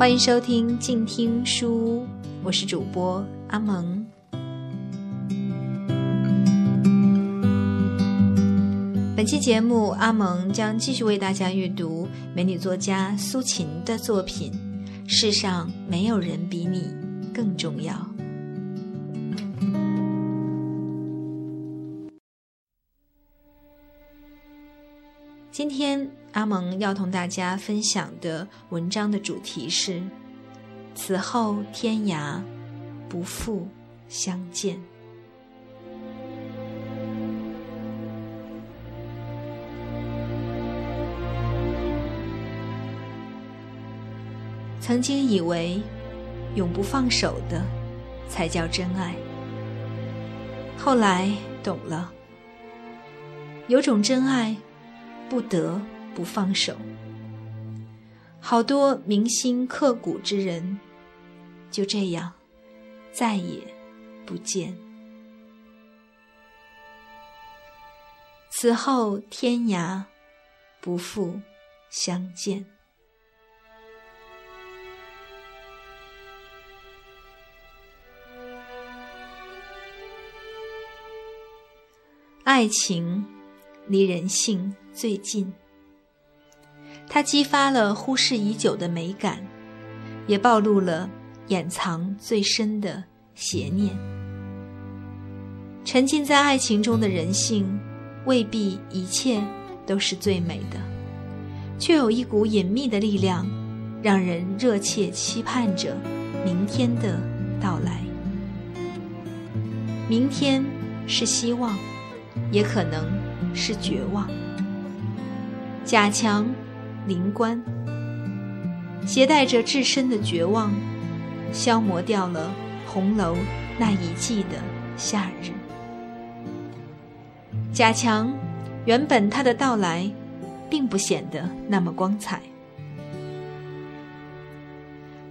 欢迎收听静听书屋，我是主播阿蒙。本期节目，阿蒙将继续为大家阅读美女作家苏秦的作品《世上没有人比你更重要》。今天阿蒙要同大家分享的文章的主题是：此后天涯，不复相见。曾经以为永不放手的才叫真爱，后来懂了，有种真爱不得不放手。好多铭心刻骨之人就这样再也不见。此后天涯，不复相见。爱情离人性最近，它激发了忽视已久的美感，也暴露了掩藏最深的邪念。沉浸在爱情中的人性，未必一切都是最美的，却有一股隐秘的力量，让人热切期盼着明天的到来。明天是希望。也可能是绝望。贾强、林官携带着至深的绝望，消磨掉了红楼那一季的夏日。贾强原本他的到来，并不显得那么光彩。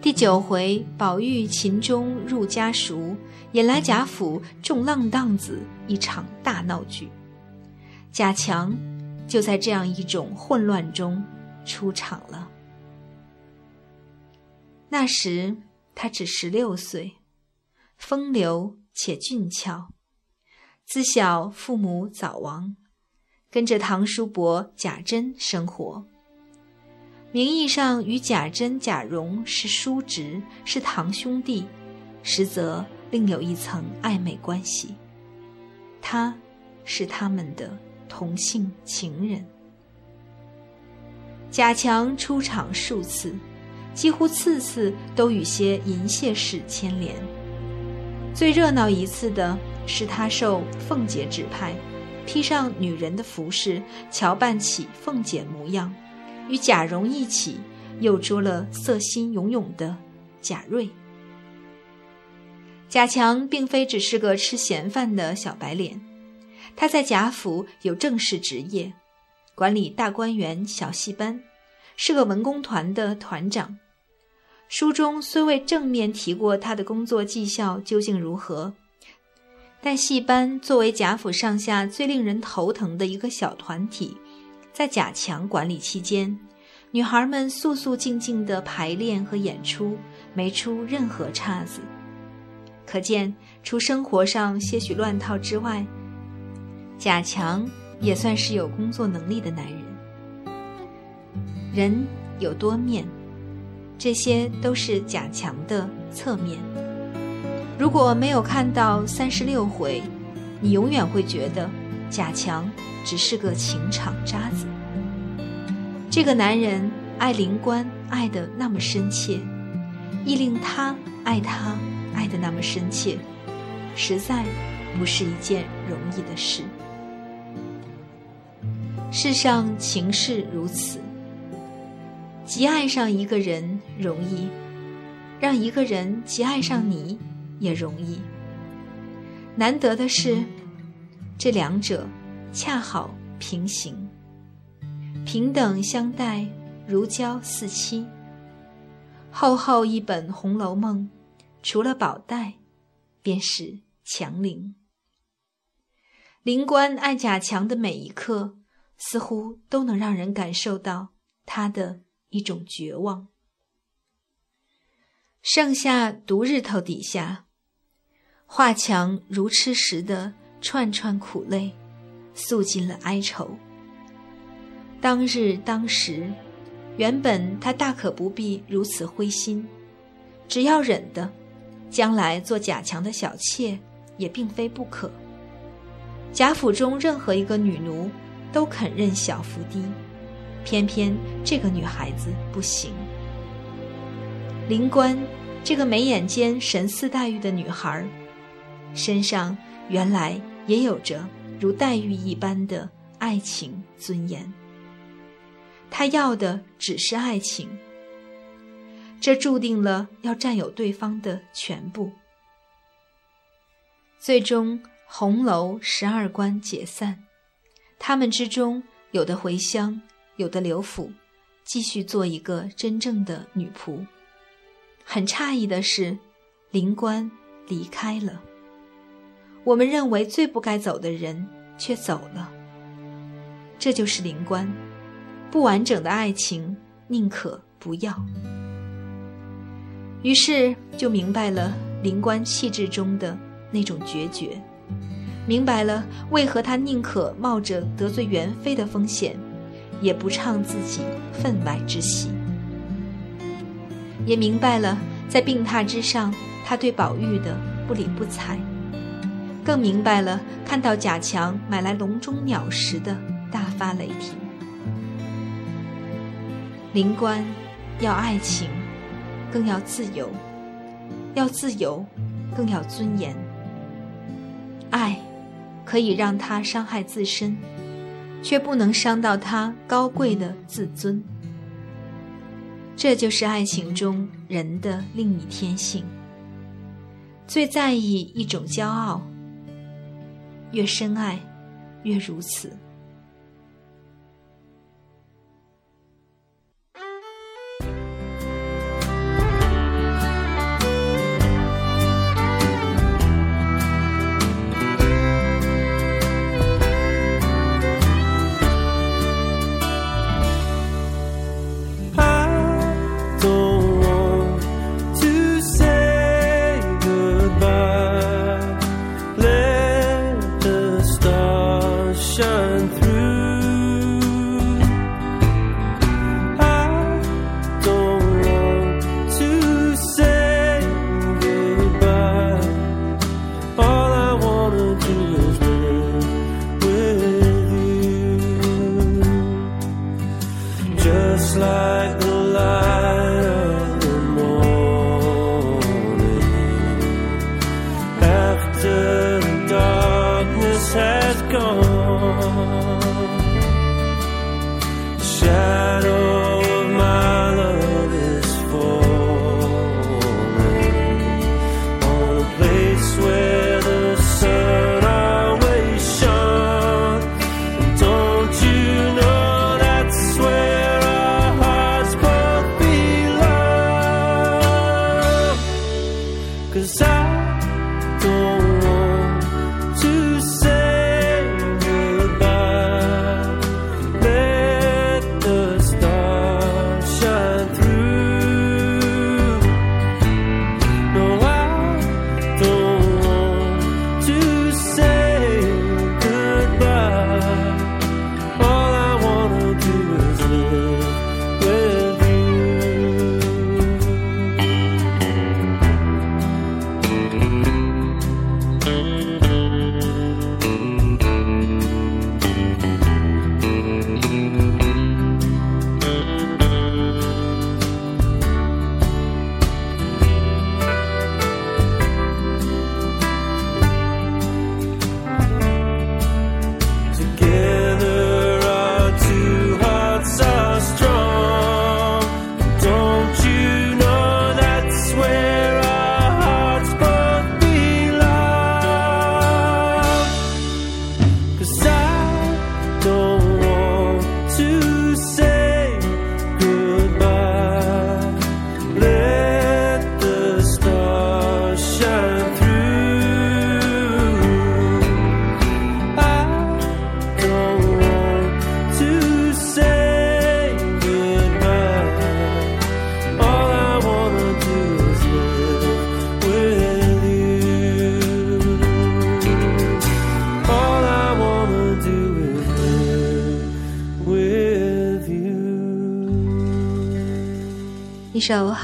第九回，宝玉秦钟入家塾，引来贾府众浪荡子一场大闹剧。贾强就在这样一种混乱中出场了。那时他只十六岁，风流且俊俏。自小父母早亡，跟着堂叔伯贾珍生活。名义上与贾珍、贾蓉是叔侄，是堂兄弟，实则另有一层暧昧关系。他，是他们的同性情人。贾强出场数次，几乎次次都与些淫亵事牵连。最热闹一次的是他受凤姐指派，披上女人的服饰，乔扮起凤姐模样。与贾蓉一起，又捉了色心涌涌的贾瑞。贾强并非只是个吃闲饭的小白脸，他在贾府有正式职业，管理大观园小戏班，是个文工团的团长。书中虽未正面提过他的工作绩效究竟如何，但戏班作为贾府上下最令人头疼的一个小团体。在贾强管理期间，女孩们肃肃静静的排练和演出，没出任何岔子。可见，除生活上些许乱套之外，贾强也算是有工作能力的男人。人有多面，这些都是贾强的侧面。如果没有看到三十六回，你永远会觉得贾强。只是个情场渣子。这个男人爱林官爱得那么深切，亦令他爱他爱得那么深切，实在不是一件容易的事。世上情事如此，极爱上一个人容易，让一个人极爱上你也容易。难得的是，这两者。恰好平行，平等相待，如胶似漆。厚厚一本《红楼梦》，除了宝黛，便是强陵。灵官爱贾强的每一刻，似乎都能让人感受到他的一种绝望。盛夏毒日头底下，画墙如吃食的串串苦泪，诉尽了哀愁。当日当时，原本他大可不必如此灰心，只要忍的，将来做贾强的小妾也并非不可。贾府中任何一个女奴都肯认小伏低，偏偏这个女孩子不行。灵官。这个眉眼间神似黛玉的女孩，身上原来也有着如黛玉一般的爱情尊严。她要的只是爱情，这注定了要占有对方的全部。最终，红楼十二关解散，他们之中有的回乡，有的留府，继续做一个真正的女仆。很诧异的是，灵官离开了。我们认为最不该走的人却走了。这就是灵官，不完整的爱情宁可不要。于是就明白了灵官气质中的那种决绝，明白了为何他宁可冒着得罪元妃的风险，也不唱自己分外之喜。也明白了，在病榻之上，他对宝玉的不理不睬；更明白了，看到贾强买来笼中鸟时的大发雷霆。灵官要爱情，更要自由；要自由，更要尊严。爱可以让他伤害自身，却不能伤到他高贵的自尊。这就是爱情中人的另一天性，最在意一种骄傲，越深爱，越如此。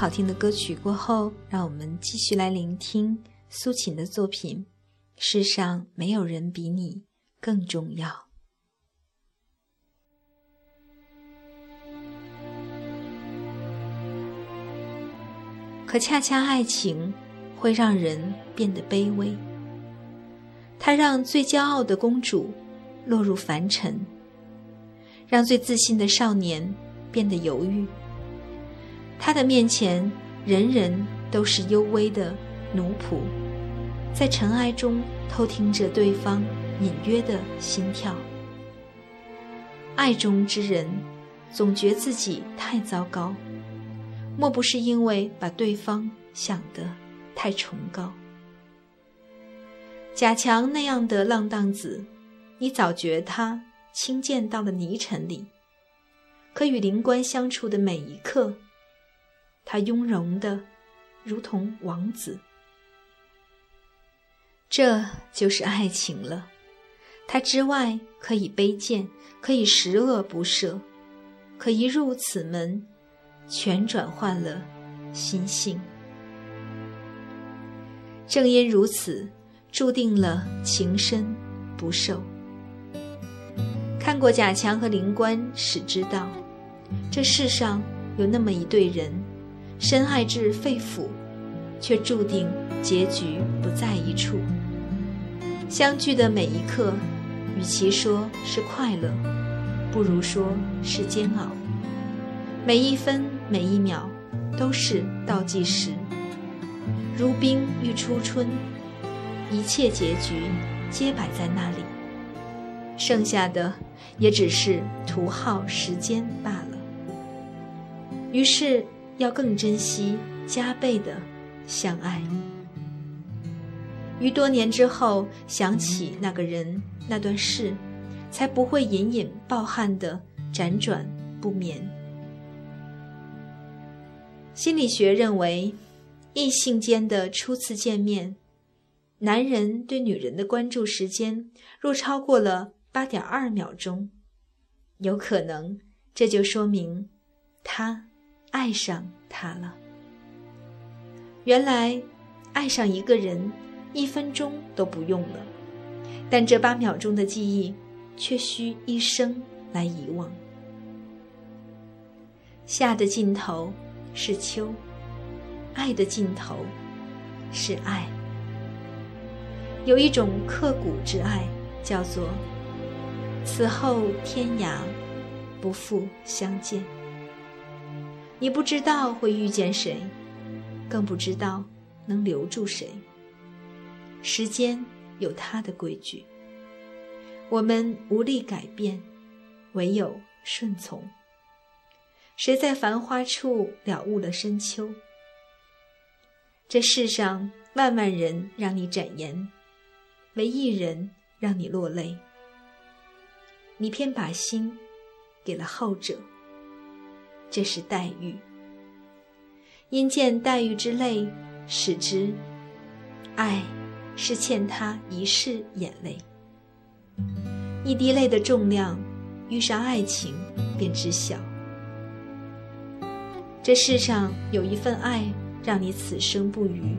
好听的歌曲过后，让我们继续来聆听苏秦的作品。世上没有人比你更重要。可恰恰爱情会让人变得卑微，它让最骄傲的公主落入凡尘，让最自信的少年变得犹豫。他的面前，人人都是幽微的奴仆，在尘埃中偷听着对方隐约的心跳。爱中之人总觉自己太糟糕。莫不是因为把对方想得太崇高？贾强那样的浪荡子，你早觉他轻贱到了泥尘里；可与灵官相处的每一刻，他雍容的如同王子。这就是爱情了。他之外可以卑贱，可以十恶不赦，可一入此门。全转换了心性，正因如此，注定了情深不寿。看过贾强和灵官，始知道，这世上有那么一对人，深爱至肺腑，却注定结局不在一处。相聚的每一刻，与其说是快乐，不如说是煎熬。每一分。每一秒都是倒计时，如冰欲初春，一切结局皆摆在那里，剩下的也只是徒耗时间罢了。于是要更珍惜，加倍的相爱。于多年之后想起那个人、那段事，才不会隐隐抱憾的辗转不眠。心理学认为，异性间的初次见面，男人对女人的关注时间若超过了八点二秒钟，有可能这就说明他爱上他了。原来，爱上一个人一分钟都不用了，但这八秒钟的记忆却需一生来遗忘。夏的尽头。是秋，爱的尽头是爱。有一种刻骨之爱，叫做此后天涯不复相见。你不知道会遇见谁，更不知道能留住谁。时间有它的规矩，我们无力改变，唯有顺从。谁在繁花处了悟了深秋？这世上万万人让你展颜，唯一人让你落泪。你偏把心给了后者，这是黛玉。因见黛玉之泪，使之爱是欠他一世眼泪。一滴泪的重量，遇上爱情便知晓。这世上有一份爱，让你此生不渝，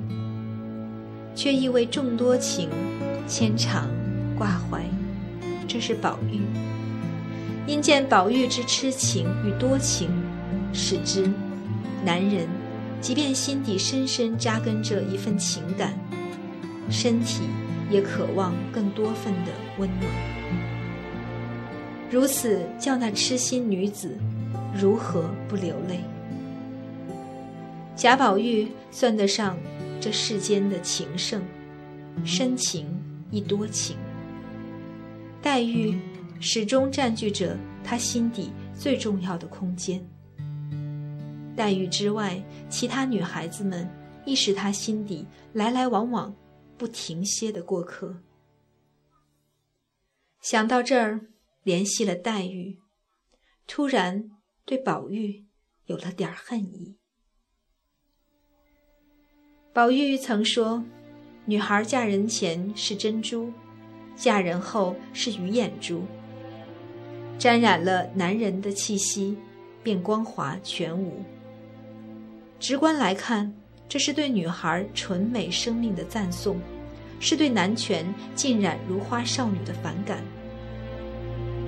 却亦为众多情牵肠挂怀。这是宝玉。因见宝玉之痴情与多情，使之，男人即便心底深深扎根着一份情感，身体也渴望更多份的温暖。如此叫那痴心女子如何不流泪？贾宝玉算得上这世间的情圣，深情亦多情。黛玉始终占据着他心底最重要的空间。黛玉之外，其他女孩子们亦是他心底来来往往、不停歇的过客。想到这儿，联系了黛玉，突然对宝玉有了点恨意。宝玉曾说：“女孩嫁人前是珍珠，嫁人后是鱼眼珠。沾染了男人的气息，便光滑全无。直观来看，这是对女孩纯美生命的赞颂，是对男权浸染如花少女的反感。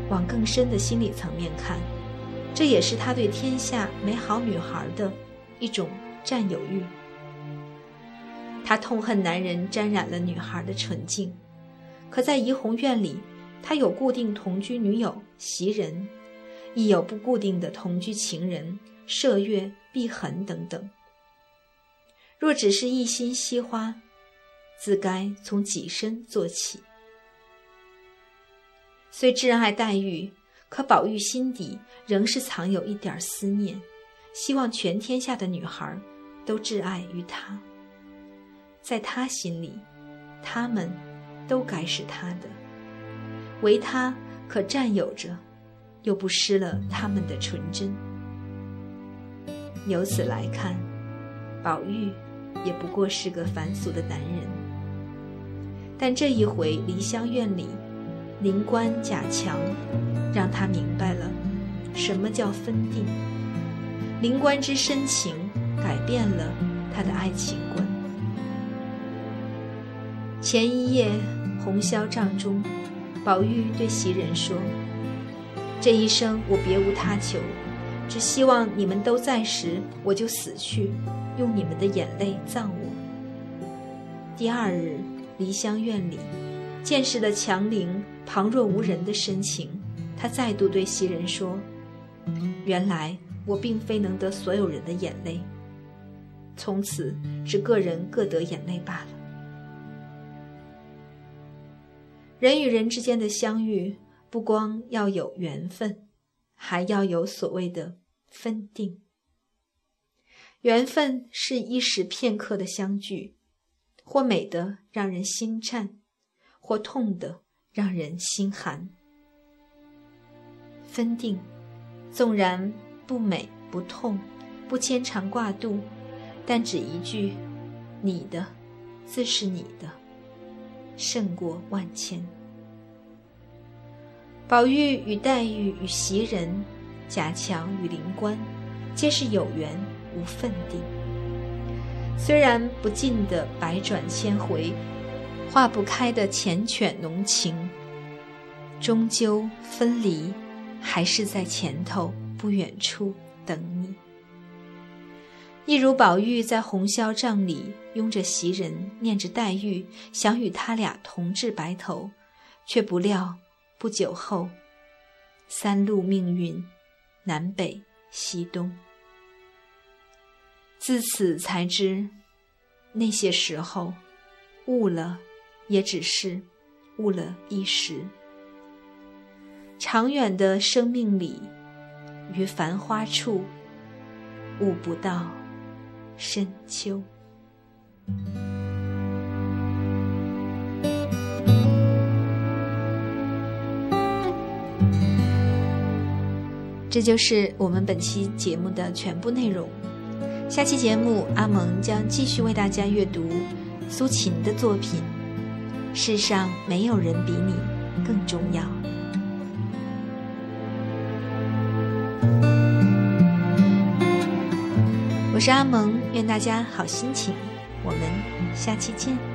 往更深的心理层面看，这也是他对天下美好女孩的一种占有欲。他痛恨男人沾染了女孩的纯净，可在怡红院里，他有固定同居女友袭人，亦有不固定的同居情人麝月、碧痕等等。若只是一心惜花，自该从己身做起。虽挚爱黛玉，可宝玉心底仍是藏有一点思念，希望全天下的女孩都挚爱于他。在他心里，他们都该是他的，唯他可占有着，又不失了他们的纯真。由此来看，宝玉也不过是个凡俗的男人。但这一回梨香院里，灵官贾强让他明白了什么叫分定。灵官之深情改变了他的爱情观。前一夜红绡帐中，宝玉对袭人说：“这一生我别无他求，只希望你们都在时，我就死去，用你们的眼泪葬我。”第二日，梨香院里，见识了强陵旁若无人的深情，他再度对袭人说：“原来我并非能得所有人的眼泪，从此只个人各得眼泪罢了。”人与人之间的相遇，不光要有缘分，还要有所谓的分定。缘分是一时片刻的相聚，或美的让人心颤，或痛的让人心寒。分定，纵然不美不痛，不牵肠挂肚，但只一句“你的”，自是你的。胜过万千。宝玉与黛玉与袭人，贾强与灵官，皆是有缘无分定。虽然不尽的百转千回，化不开的缱绻浓情，终究分离，还是在前头不远处等你。一如宝玉在红绡帐里拥着袭人，念着黛玉，想与他俩同治白头，却不料不久后，三路命运，南北西东。自此才知，那些时候，误了，也只是误了一时。长远的生命里，于繁花处，悟不到。深秋，这就是我们本期节目的全部内容。下期节目，阿蒙将继续为大家阅读苏秦的作品《世上没有人比你更重要》。我是阿蒙，愿大家好心情。我们下期见。